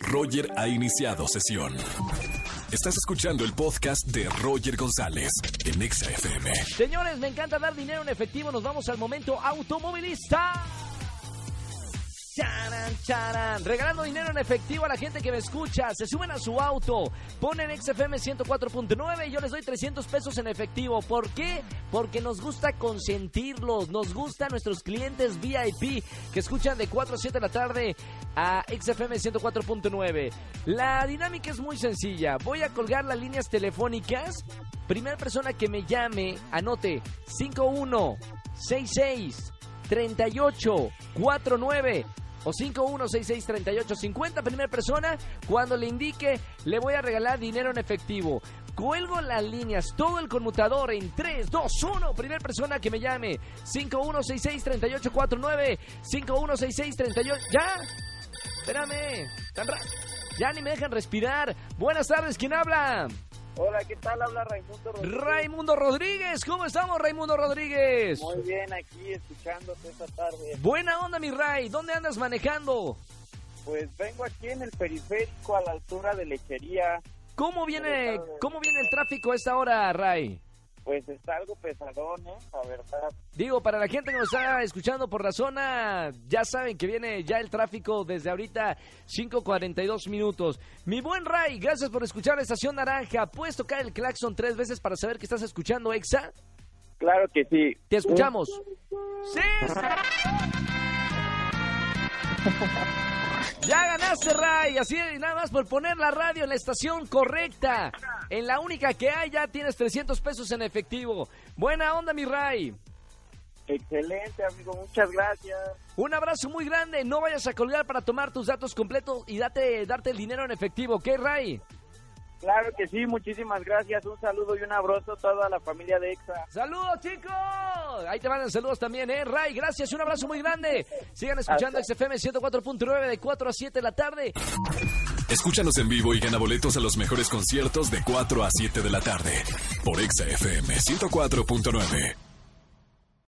Roger ha iniciado sesión. Estás escuchando el podcast de Roger González en Exa FM. Señores, me encanta dar dinero en efectivo. Nos vamos al momento automovilista. Charan, charan. Regalando dinero en efectivo a la gente que me escucha. Se suben a su auto, ponen XFM 104.9 y yo les doy 300 pesos en efectivo. ¿Por qué? Porque nos gusta consentirlos. Nos gustan nuestros clientes VIP que escuchan de 4 a 7 de la tarde a XFM 104.9. La dinámica es muy sencilla. Voy a colgar las líneas telefónicas. Primera persona que me llame, anote 5166 3849 o 51663850, primera persona, cuando le indique, le voy a regalar dinero en efectivo. Cuelgo las líneas, todo el conmutador en 3, 2, 1. Primera persona que me llame. 51663849, 516638. ¡Ya! Espérame. Tan ra- ya ni me dejan respirar. Buenas tardes, ¿quién habla? Hola, ¿qué tal? Habla Raimundo Rodríguez. Raimundo Rodríguez. ¿Cómo estamos, Raimundo Rodríguez? Muy bien, aquí escuchándote esta tarde. Buena onda, mi Ray. ¿Dónde andas manejando? Pues vengo aquí en el periférico a la altura de Lechería. ¿Cómo viene, cómo viene el tráfico a esta hora, Ray? Pues está algo pesadón, ¿eh? La verdad. Digo, para la gente que nos está escuchando por la zona, ya saben que viene ya el tráfico desde ahorita 5.42 minutos. Mi buen Ray, gracias por escuchar la Estación Naranja. ¿Puedes tocar el claxon tres veces para saber que estás escuchando, Exa? Claro que sí. Te escuchamos. ¡Sí! Ray. Así de nada más por poner la radio en la estación correcta. En la única que hay, ya tienes 300 pesos en efectivo. Buena onda, mi Ray. Excelente, amigo. Muchas gracias. Un abrazo muy grande. No vayas a colgar para tomar tus datos completos y date, darte el dinero en efectivo. ¿Qué, Ray? Claro que sí, muchísimas gracias. Un saludo y un abrazo a toda la familia de EXA. ¡Saludos, chicos! Ahí te mandan saludos también, ¿eh? Ray, gracias. Un abrazo muy grande. Sigan escuchando XFM 104.9 de 4 a 7 de la tarde. Escúchanos en vivo y gana boletos a los mejores conciertos de 4 a 7 de la tarde por Exa FM 104.9.